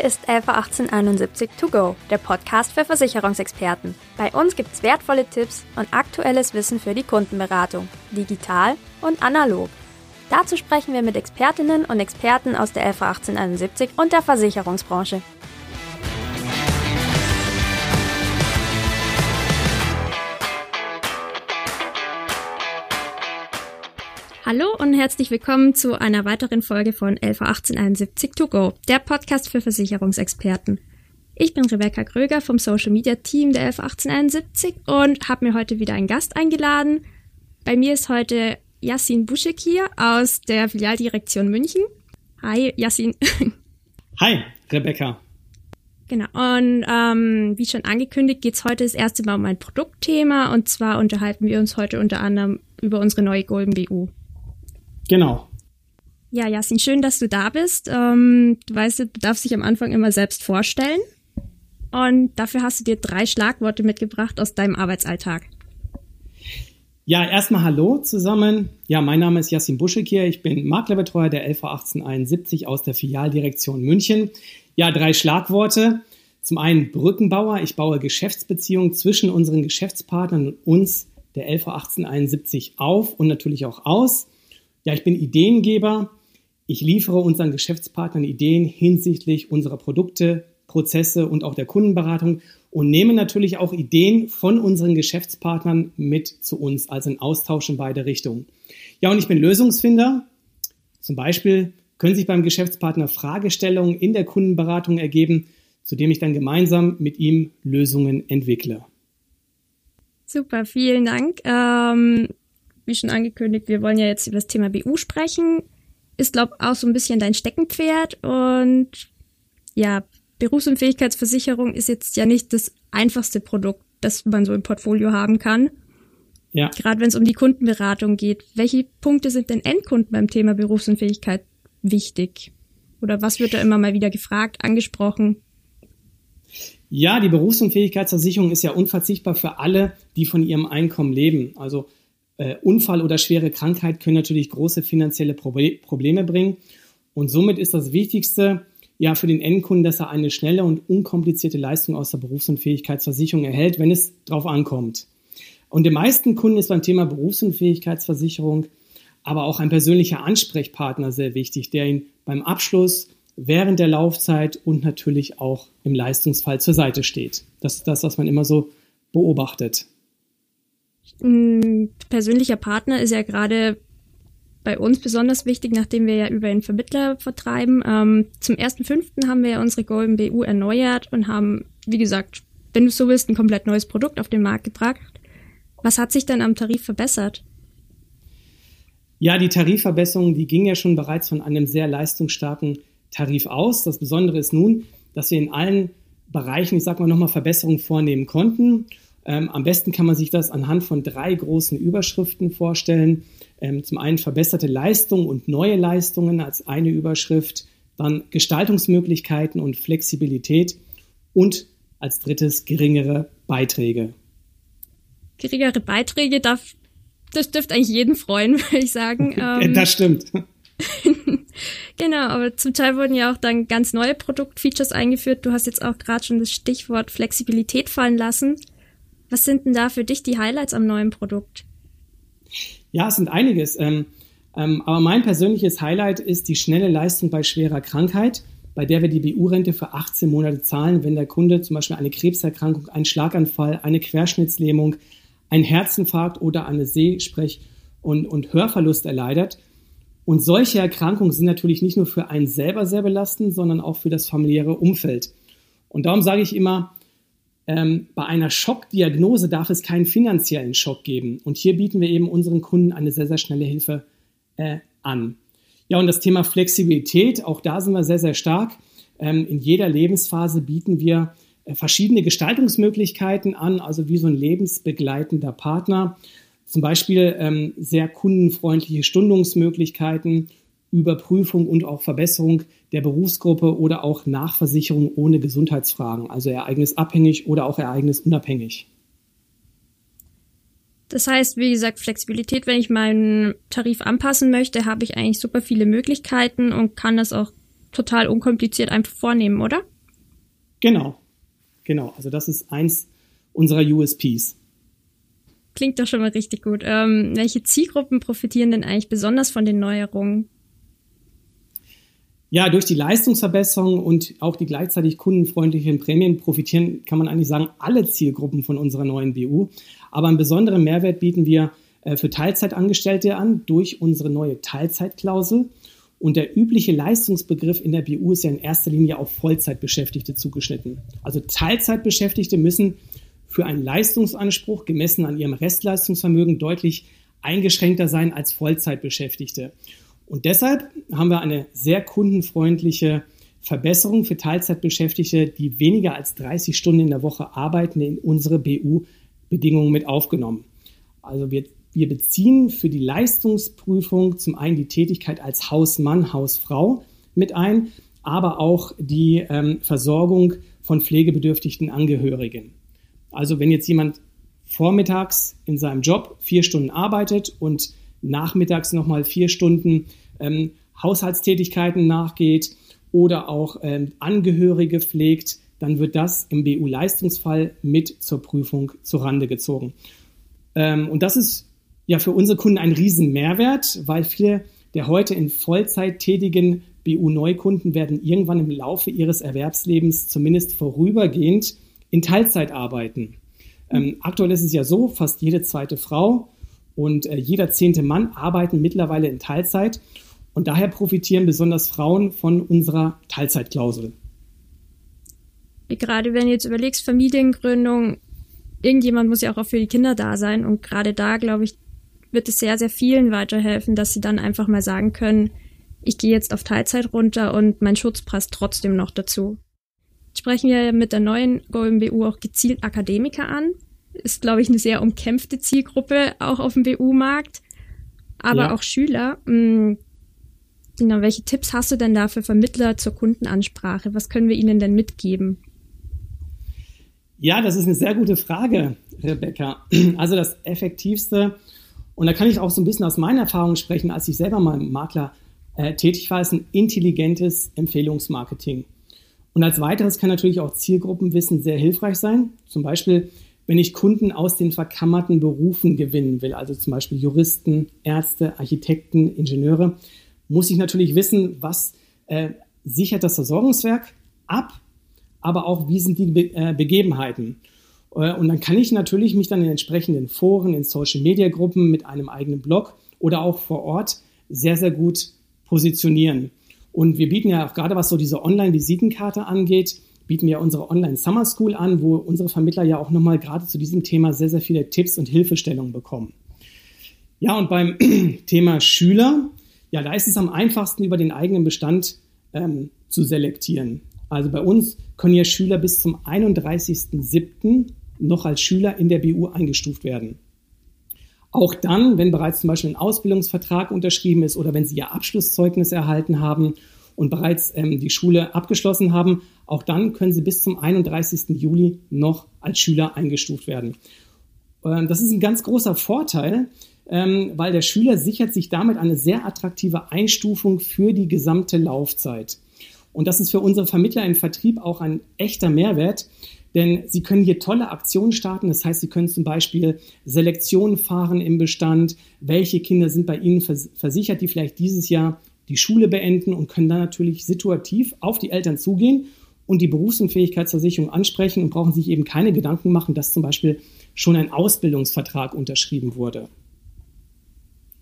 Hier ist LV 1871 To Go, der Podcast für Versicherungsexperten. Bei uns gibt's wertvolle Tipps und aktuelles Wissen für die Kundenberatung, digital und analog. Dazu sprechen wir mit Expertinnen und Experten aus der LV 1871 und der Versicherungsbranche. Hallo und herzlich willkommen zu einer weiteren Folge von LV 1871 To Go, der Podcast für Versicherungsexperten. Ich bin Rebecca Kröger vom Social Media Team der LV 1871 und habe mir heute wieder einen Gast eingeladen. Bei mir ist heute Yassin Buschek hier aus der Filialdirektion München. Hi, Yassin. Hi, Rebecca. Genau, und ähm, wie schon angekündigt, geht es heute das erste Mal um ein Produktthema und zwar unterhalten wir uns heute unter anderem über unsere neue Golden BU. Genau. Ja, Jasin, schön, dass du da bist. Ähm, du weißt, du darfst dich am Anfang immer selbst vorstellen. Und dafür hast du dir drei Schlagworte mitgebracht aus deinem Arbeitsalltag. Ja, erstmal Hallo zusammen. Ja, mein Name ist Yassin Buschek hier. Ich bin Maklerbetreuer der LV 1871 aus der Filialdirektion München. Ja, drei Schlagworte. Zum einen Brückenbauer. Ich baue Geschäftsbeziehungen zwischen unseren Geschäftspartnern und uns, der LV 1871, auf und natürlich auch aus. Ja, ich bin Ideengeber. Ich liefere unseren Geschäftspartnern Ideen hinsichtlich unserer Produkte, Prozesse und auch der Kundenberatung und nehme natürlich auch Ideen von unseren Geschäftspartnern mit zu uns, also in Austausch in beide Richtungen. Ja, und ich bin Lösungsfinder. Zum Beispiel können sich beim Geschäftspartner Fragestellungen in der Kundenberatung ergeben, zu dem ich dann gemeinsam mit ihm Lösungen entwickle. Super, vielen Dank. Ähm, wie schon angekündigt, wir wollen ja jetzt über das Thema BU sprechen. Ist, glaube ich, auch so ein bisschen dein Steckenpferd. Und ja, Berufsunfähigkeitsversicherung ist jetzt ja nicht das einfachste Produkt, das man so im Portfolio haben kann. Ja. Gerade wenn es um die Kundenberatung geht. Welche Punkte sind denn Endkunden beim Thema Berufsunfähigkeit wichtig? Oder was wird da immer mal wieder gefragt, angesprochen? Ja, die Berufsunfähigkeitsversicherung ist ja unverzichtbar für alle, die von ihrem Einkommen leben. Also äh, Unfall oder schwere Krankheit können natürlich große finanzielle Proble Probleme bringen. Und somit ist das Wichtigste ja für den Endkunden, dass er eine schnelle und unkomplizierte Leistung aus der Berufsunfähigkeitsversicherung erhält, wenn es darauf ankommt. Und den meisten Kunden ist beim Thema Berufsunfähigkeitsversicherung aber auch ein persönlicher Ansprechpartner sehr wichtig, der ihn beim Abschluss, während der Laufzeit und natürlich auch im Leistungsfall zur Seite steht. Das ist das, was man immer so beobachtet. Ein persönlicher Partner ist ja gerade bei uns besonders wichtig, nachdem wir ja über einen Vermittler vertreiben. Ähm, zum 1.5. haben wir ja unsere Golden BU erneuert und haben, wie gesagt, wenn du so willst, ein komplett neues Produkt auf den Markt gebracht. Was hat sich denn am Tarif verbessert? Ja, die Tarifverbesserung, die ging ja schon bereits von einem sehr leistungsstarken Tarif aus. Das Besondere ist nun, dass wir in allen Bereichen, ich sag mal, nochmal Verbesserungen vornehmen konnten. Ähm, am besten kann man sich das anhand von drei großen Überschriften vorstellen. Ähm, zum einen verbesserte Leistung und neue Leistungen als eine Überschrift, dann Gestaltungsmöglichkeiten und Flexibilität und als drittes geringere Beiträge. Geringere Beiträge darf, das dürfte eigentlich jeden freuen, würde ich sagen. Ähm, das stimmt. genau, aber zum Teil wurden ja auch dann ganz neue Produktfeatures eingeführt. Du hast jetzt auch gerade schon das Stichwort Flexibilität fallen lassen. Was sind denn da für dich die Highlights am neuen Produkt? Ja, es sind einiges. Ähm, ähm, aber mein persönliches Highlight ist die schnelle Leistung bei schwerer Krankheit, bei der wir die BU-Rente für 18 Monate zahlen, wenn der Kunde zum Beispiel eine Krebserkrankung, einen Schlaganfall, eine Querschnittslähmung, einen Herzinfarkt oder eine Sehsprech- und, und Hörverlust erleidet. Und solche Erkrankungen sind natürlich nicht nur für einen selber sehr belastend, sondern auch für das familiäre Umfeld. Und darum sage ich immer, ähm, bei einer Schockdiagnose darf es keinen finanziellen Schock geben. Und hier bieten wir eben unseren Kunden eine sehr, sehr schnelle Hilfe äh, an. Ja, und das Thema Flexibilität, auch da sind wir sehr, sehr stark. Ähm, in jeder Lebensphase bieten wir äh, verschiedene Gestaltungsmöglichkeiten an, also wie so ein lebensbegleitender Partner. Zum Beispiel ähm, sehr kundenfreundliche Stundungsmöglichkeiten Überprüfung und auch Verbesserung der Berufsgruppe oder auch Nachversicherung ohne Gesundheitsfragen, also ereignisabhängig oder auch ereignisunabhängig. Das heißt, wie gesagt, Flexibilität, wenn ich meinen Tarif anpassen möchte, habe ich eigentlich super viele Möglichkeiten und kann das auch total unkompliziert einfach vornehmen, oder? Genau, genau. Also das ist eins unserer USPs. Klingt doch schon mal richtig gut. Ähm, welche Zielgruppen profitieren denn eigentlich besonders von den Neuerungen? Ja, durch die Leistungsverbesserung und auch die gleichzeitig kundenfreundlichen Prämien profitieren, kann man eigentlich sagen, alle Zielgruppen von unserer neuen BU. Aber einen besonderen Mehrwert bieten wir äh, für Teilzeitangestellte an durch unsere neue Teilzeitklausel. Und der übliche Leistungsbegriff in der BU ist ja in erster Linie auf Vollzeitbeschäftigte zugeschnitten. Also Teilzeitbeschäftigte müssen für einen Leistungsanspruch gemessen an ihrem Restleistungsvermögen deutlich eingeschränkter sein als Vollzeitbeschäftigte. Und deshalb haben wir eine sehr kundenfreundliche Verbesserung für Teilzeitbeschäftigte, die weniger als 30 Stunden in der Woche arbeiten, in unsere BU-Bedingungen mit aufgenommen. Also wir, wir beziehen für die Leistungsprüfung zum einen die Tätigkeit als Hausmann, Hausfrau mit ein, aber auch die ähm, Versorgung von pflegebedürftigen Angehörigen. Also wenn jetzt jemand vormittags in seinem Job vier Stunden arbeitet und nachmittags nochmal vier Stunden ähm, Haushaltstätigkeiten nachgeht oder auch ähm, Angehörige pflegt, dann wird das im BU-Leistungsfall mit zur Prüfung zurande gezogen. Ähm, und das ist ja für unsere Kunden ein Riesenmehrwert, weil viele der heute in Vollzeit tätigen BU-Neukunden werden irgendwann im Laufe ihres Erwerbslebens zumindest vorübergehend in Teilzeit arbeiten. Ähm, aktuell ist es ja so, fast jede zweite Frau und äh, jeder zehnte Mann arbeiten mittlerweile in Teilzeit und daher profitieren besonders Frauen von unserer Teilzeitklausel. Gerade wenn du jetzt überlegst, Familiengründung, irgendjemand muss ja auch für die Kinder da sein und gerade da, glaube ich, wird es sehr, sehr vielen weiterhelfen, dass sie dann einfach mal sagen können, ich gehe jetzt auf Teilzeit runter und mein Schutz passt trotzdem noch dazu. Sprechen wir mit der neuen GoMBU auch gezielt Akademiker an, ist, glaube ich, eine sehr umkämpfte Zielgruppe auch auf dem BU-Markt. Aber ja. auch Schüler. Mh, hm, genau, welche Tipps hast du denn da für Vermittler zur Kundenansprache? Was können wir ihnen denn mitgeben? Ja, das ist eine sehr gute Frage, Rebecca. Also das Effektivste, und da kann ich auch so ein bisschen aus meiner Erfahrung sprechen, als ich selber mal Makler äh, tätig war, ist ein intelligentes Empfehlungsmarketing. Und als weiteres kann natürlich auch Zielgruppenwissen sehr hilfreich sein. Zum Beispiel wenn ich Kunden aus den verkammerten Berufen gewinnen will, also zum Beispiel Juristen, Ärzte, Architekten, Ingenieure, muss ich natürlich wissen, was äh, sichert das Versorgungswerk ab, aber auch wie sind die Be äh, Begebenheiten. Äh, und dann kann ich natürlich mich dann in entsprechenden Foren, in Social-Media-Gruppen mit einem eigenen Blog oder auch vor Ort sehr, sehr gut positionieren. Und wir bieten ja auch gerade, was so diese Online-Visitenkarte angeht, bieten wir unsere Online Summer School an, wo unsere Vermittler ja auch nochmal gerade zu diesem Thema sehr, sehr viele Tipps und Hilfestellungen bekommen. Ja, und beim Thema Schüler, ja, da ist es am einfachsten, über den eigenen Bestand ähm, zu selektieren. Also bei uns können ja Schüler bis zum 31.07. noch als Schüler in der BU eingestuft werden. Auch dann, wenn bereits zum Beispiel ein Ausbildungsvertrag unterschrieben ist oder wenn Sie Ihr Abschlusszeugnis erhalten haben und bereits ähm, die Schule abgeschlossen haben, auch dann können sie bis zum 31. Juli noch als Schüler eingestuft werden. Ähm, das ist ein ganz großer Vorteil, ähm, weil der Schüler sichert sich damit eine sehr attraktive Einstufung für die gesamte Laufzeit. Und das ist für unsere Vermittler im Vertrieb auch ein echter Mehrwert, denn sie können hier tolle Aktionen starten. Das heißt, sie können zum Beispiel Selektionen fahren im Bestand. Welche Kinder sind bei Ihnen versichert, die vielleicht dieses Jahr die Schule beenden und können dann natürlich situativ auf die Eltern zugehen und die Berufsunfähigkeitsversicherung ansprechen und brauchen sich eben keine Gedanken machen, dass zum Beispiel schon ein Ausbildungsvertrag unterschrieben wurde.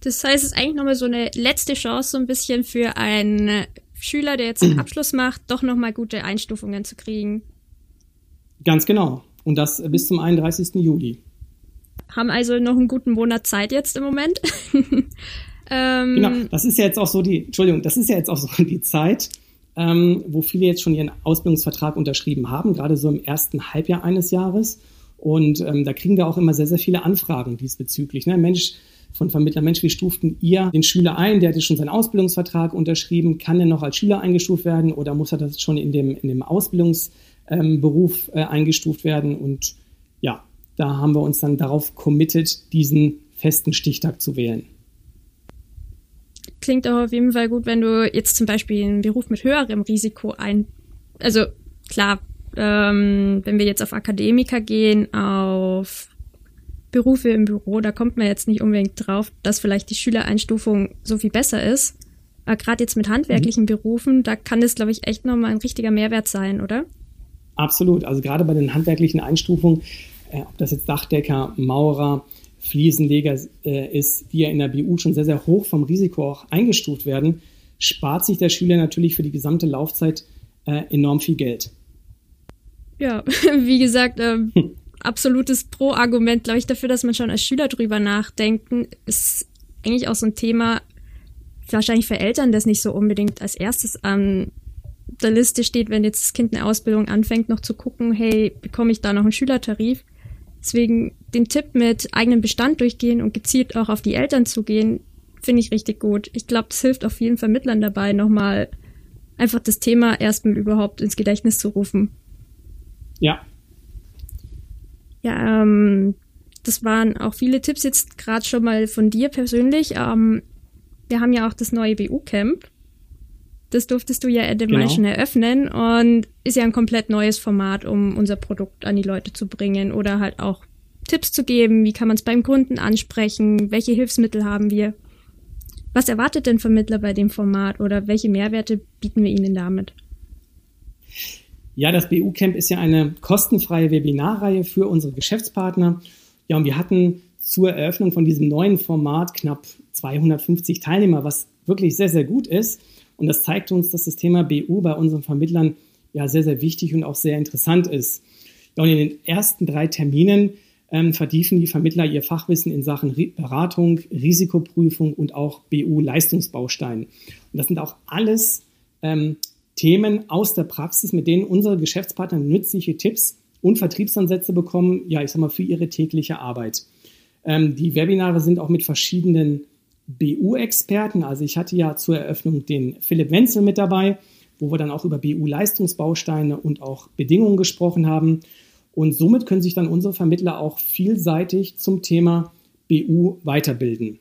Das heißt, es ist eigentlich nochmal so eine letzte Chance, so ein bisschen für einen Schüler, der jetzt einen Abschluss macht, doch nochmal gute Einstufungen zu kriegen. Ganz genau. Und das bis zum 31. Juli. Haben also noch einen guten Monat Zeit jetzt im Moment. Ähm, genau, das ist ja jetzt auch so die, Entschuldigung, das ist ja jetzt auch so die Zeit, ähm, wo viele jetzt schon ihren Ausbildungsvertrag unterschrieben haben, gerade so im ersten Halbjahr eines Jahres. Und ähm, da kriegen wir auch immer sehr, sehr viele Anfragen diesbezüglich. Ne? Mensch, von Vermittler, Mensch, wie stuften ihr den Schüler ein? Der hatte schon seinen Ausbildungsvertrag unterschrieben. Kann er noch als Schüler eingestuft werden oder muss er das schon in dem, in dem Ausbildungsberuf ähm, äh, eingestuft werden? Und ja, da haben wir uns dann darauf committed, diesen festen Stichtag zu wählen klingt auch auf jeden Fall gut, wenn du jetzt zum Beispiel einen Beruf mit höherem Risiko ein, also klar, ähm, wenn wir jetzt auf Akademiker gehen, auf Berufe im Büro, da kommt man jetzt nicht unbedingt drauf, dass vielleicht die Schülereinstufung so viel besser ist. Aber gerade jetzt mit handwerklichen mhm. Berufen, da kann das, glaube ich, echt nochmal ein richtiger Mehrwert sein, oder? Absolut. Also gerade bei den handwerklichen Einstufungen, äh, ob das jetzt Dachdecker, Maurer, Fliesenleger äh, ist, die ja in der BU schon sehr, sehr hoch vom Risiko auch eingestuft werden, spart sich der Schüler natürlich für die gesamte Laufzeit äh, enorm viel Geld. Ja, wie gesagt, ähm, hm. absolutes Pro-Argument, glaube ich, dafür, dass man schon als Schüler drüber nachdenken, ist eigentlich auch so ein Thema, wahrscheinlich für Eltern, das nicht so unbedingt als erstes an der Liste steht, wenn jetzt das Kind eine Ausbildung anfängt, noch zu gucken, hey, bekomme ich da noch einen Schülertarif? Deswegen den Tipp mit eigenem Bestand durchgehen und gezielt auch auf die Eltern zugehen, finde ich richtig gut. Ich glaube, das hilft auch vielen Vermittlern dabei, nochmal einfach das Thema erstmal überhaupt ins Gedächtnis zu rufen. Ja. Ja, ähm, das waren auch viele Tipps jetzt gerade schon mal von dir persönlich. Ähm, wir haben ja auch das neue BU-Camp. Das durftest du ja Ende genau. Mai schon eröffnen und ist ja ein komplett neues Format, um unser Produkt an die Leute zu bringen oder halt auch Tipps zu geben, wie kann man es beim Kunden ansprechen, welche Hilfsmittel haben wir. Was erwartet denn Vermittler bei dem Format oder welche Mehrwerte bieten wir ihnen damit? Ja, das BU-Camp ist ja eine kostenfreie Webinarreihe für unsere Geschäftspartner. Ja, und wir hatten zur Eröffnung von diesem neuen Format knapp 250 Teilnehmer, was wirklich sehr, sehr gut ist. Und das zeigt uns, dass das Thema BU bei unseren Vermittlern ja sehr, sehr wichtig und auch sehr interessant ist. Ja, und in den ersten drei Terminen ähm, vertiefen die Vermittler ihr Fachwissen in Sachen Beratung, Risikoprüfung und auch BU-Leistungsbausteinen. Und das sind auch alles ähm, Themen aus der Praxis, mit denen unsere Geschäftspartner nützliche Tipps und Vertriebsansätze bekommen, ja, ich sag mal, für ihre tägliche Arbeit. Ähm, die Webinare sind auch mit verschiedenen BU-Experten. Also ich hatte ja zur Eröffnung den Philipp Wenzel mit dabei, wo wir dann auch über BU-Leistungsbausteine und auch Bedingungen gesprochen haben. Und somit können sich dann unsere Vermittler auch vielseitig zum Thema BU weiterbilden.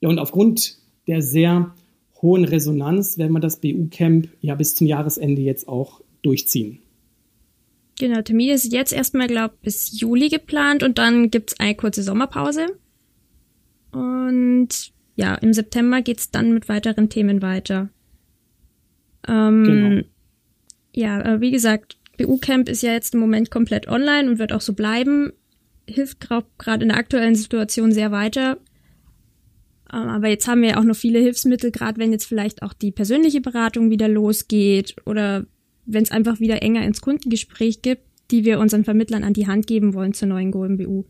Ja, und aufgrund der sehr hohen Resonanz werden wir das BU-Camp ja bis zum Jahresende jetzt auch durchziehen. Genau, Termin ist jetzt erstmal, glaube ich, bis Juli geplant und dann gibt es eine kurze Sommerpause. Und ja, im September geht es dann mit weiteren Themen weiter. Ähm, genau. Ja, äh, wie gesagt, BU-Camp ist ja jetzt im Moment komplett online und wird auch so bleiben. Hilft gerade in der aktuellen Situation sehr weiter. Ähm, aber jetzt haben wir ja auch noch viele Hilfsmittel, gerade wenn jetzt vielleicht auch die persönliche Beratung wieder losgeht oder wenn es einfach wieder enger ins Kundengespräch gibt, die wir unseren Vermittlern an die Hand geben wollen zur neuen GoMBU.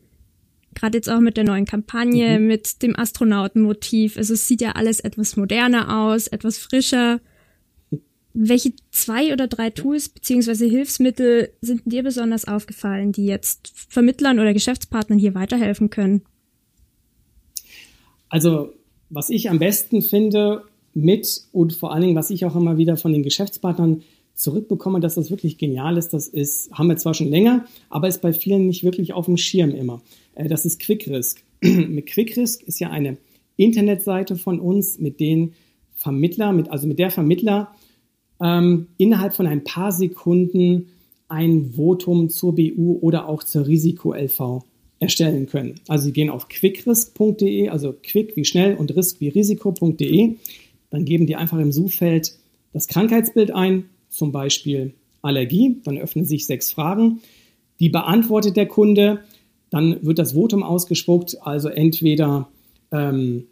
Gerade jetzt auch mit der neuen Kampagne, mhm. mit dem Astronautenmotiv. Also es sieht ja alles etwas moderner aus, etwas frischer. Welche zwei oder drei Tools beziehungsweise Hilfsmittel sind dir besonders aufgefallen, die jetzt Vermittlern oder Geschäftspartnern hier weiterhelfen können? Also, was ich am besten finde mit und vor allen Dingen, was ich auch immer wieder von den Geschäftspartnern zurückbekomme, dass das wirklich genial ist, das ist, haben wir zwar schon länger, aber ist bei vielen nicht wirklich auf dem Schirm immer. Äh, das ist QuickRisk. mit QuickRisk ist ja eine Internetseite von uns, mit den Vermittler, mit, also mit der Vermittler ähm, innerhalb von ein paar Sekunden ein Votum zur BU oder auch zur Risiko-LV erstellen können. Also Sie gehen auf quickrisk.de, also quick wie schnell und risk wie risiko.de. Dann geben die einfach im Suchfeld das Krankheitsbild ein, zum Beispiel Allergie. Dann öffnen sich sechs Fragen. Die beantwortet der Kunde. Dann wird das Votum ausgespuckt, also entweder ähm,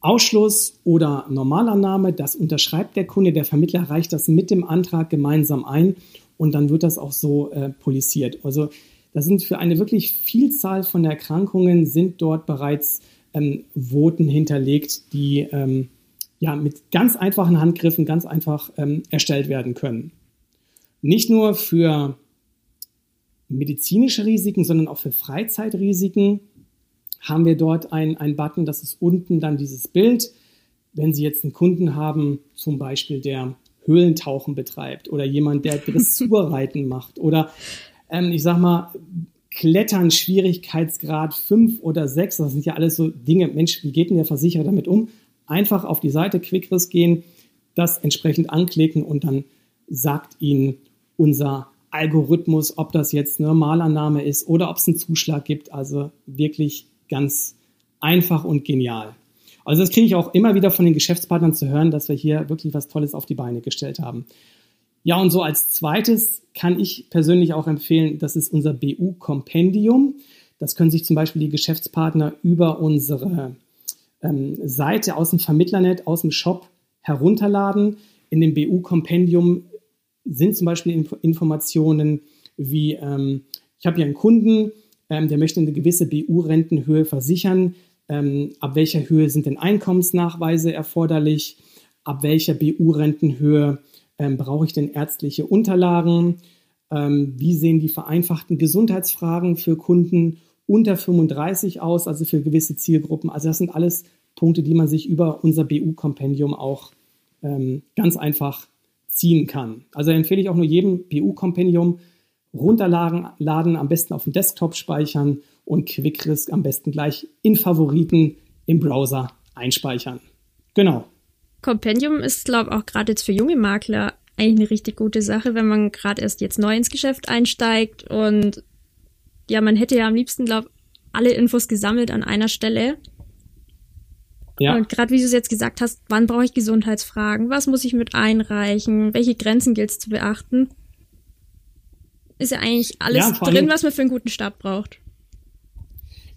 Ausschluss oder Normalannahme. Das unterschreibt der Kunde. Der Vermittler reicht das mit dem Antrag gemeinsam ein und dann wird das auch so äh, polisiert. Also da sind für eine wirklich Vielzahl von Erkrankungen sind dort bereits ähm, Voten hinterlegt, die ähm, ja mit ganz einfachen Handgriffen ganz einfach ähm, erstellt werden können. Nicht nur für medizinische Risiken, sondern auch für Freizeitrisiken haben wir dort einen Button, das ist unten dann dieses Bild. Wenn Sie jetzt einen Kunden haben, zum Beispiel der Höhlentauchen betreibt oder jemand, der Dressurreiten macht oder ähm, ich sag mal, Klettern, Schwierigkeitsgrad 5 oder 6, das sind ja alles so Dinge, Mensch, wie geht denn der Versicherer damit um? einfach auf die Seite QuickRisk gehen, das entsprechend anklicken und dann sagt Ihnen unser Algorithmus, ob das jetzt eine Normalannahme ist oder ob es einen Zuschlag gibt. Also wirklich ganz einfach und genial. Also das kriege ich auch immer wieder von den Geschäftspartnern zu hören, dass wir hier wirklich was Tolles auf die Beine gestellt haben. Ja, und so als zweites kann ich persönlich auch empfehlen, das ist unser BU-Kompendium. Das können sich zum Beispiel die Geschäftspartner über unsere ähm, Seite aus dem Vermittlernet, aus dem Shop herunterladen. In dem BU-Kompendium sind zum Beispiel Inf Informationen wie, ähm, ich habe hier einen Kunden, ähm, der möchte eine gewisse BU-Rentenhöhe versichern. Ähm, ab welcher Höhe sind denn Einkommensnachweise erforderlich? Ab welcher BU-Rentenhöhe ähm, brauche ich denn ärztliche Unterlagen? Ähm, wie sehen die vereinfachten Gesundheitsfragen für Kunden unter 35 aus, also für gewisse Zielgruppen? Also das sind alles Punkte, die man sich über unser BU-Kompendium auch ähm, ganz einfach ziehen kann. Also empfehle ich auch nur jedem BU-Kompendium runterladen, laden, am besten auf dem Desktop speichern und QuickRisk am besten gleich in Favoriten im Browser einspeichern. Genau. Compendium ist, glaube ich, auch gerade jetzt für junge Makler eigentlich eine richtig gute Sache, wenn man gerade erst jetzt neu ins Geschäft einsteigt und ja, man hätte ja am liebsten, glaube ich, alle Infos gesammelt an einer Stelle. Ja. Und gerade wie du es jetzt gesagt hast, wann brauche ich Gesundheitsfragen? Was muss ich mit einreichen? Welche Grenzen gilt es zu beachten? Ist ja eigentlich alles ja, drin, was man für einen guten Start braucht.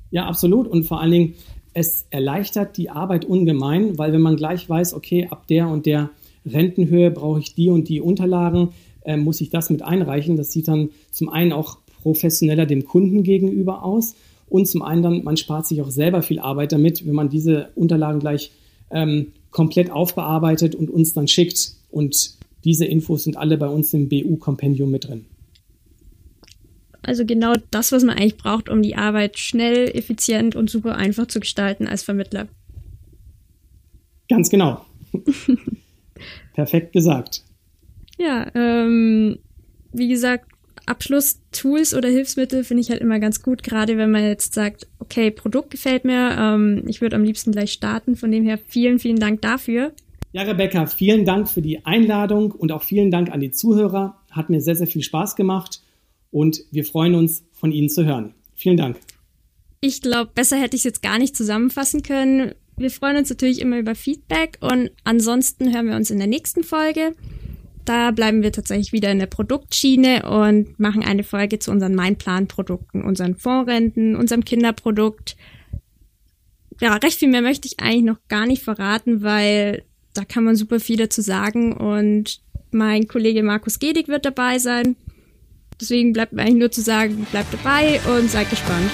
Ja, absolut. Und vor allen Dingen, es erleichtert die Arbeit ungemein, weil wenn man gleich weiß, okay, ab der und der Rentenhöhe brauche ich die und die Unterlagen, äh, muss ich das mit einreichen. Das sieht dann zum einen auch professioneller dem Kunden gegenüber aus und zum einen dann, man spart sich auch selber viel Arbeit damit, wenn man diese Unterlagen gleich ähm, komplett aufbearbeitet und uns dann schickt. Und diese Infos sind alle bei uns im BU-Kompendium mit drin. Also genau das, was man eigentlich braucht, um die Arbeit schnell, effizient und super einfach zu gestalten als Vermittler. Ganz genau. Perfekt gesagt. Ja, ähm, wie gesagt, Abschlusstools oder Hilfsmittel finde ich halt immer ganz gut, gerade wenn man jetzt sagt, okay, Produkt gefällt mir, ähm, ich würde am liebsten gleich starten. Von dem her vielen, vielen Dank dafür. Ja, Rebecca, vielen Dank für die Einladung und auch vielen Dank an die Zuhörer. Hat mir sehr, sehr viel Spaß gemacht und wir freuen uns, von Ihnen zu hören. Vielen Dank. Ich glaube, besser hätte ich es jetzt gar nicht zusammenfassen können. Wir freuen uns natürlich immer über Feedback und ansonsten hören wir uns in der nächsten Folge. Da bleiben wir tatsächlich wieder in der Produktschiene und machen eine Folge zu unseren Meinplan-Produkten, unseren Fondsrenten, unserem Kinderprodukt. Ja, recht viel mehr möchte ich eigentlich noch gar nicht verraten, weil da kann man super viel dazu sagen und mein Kollege Markus Gedig wird dabei sein. Deswegen bleibt mir eigentlich nur zu sagen, bleibt dabei und seid gespannt.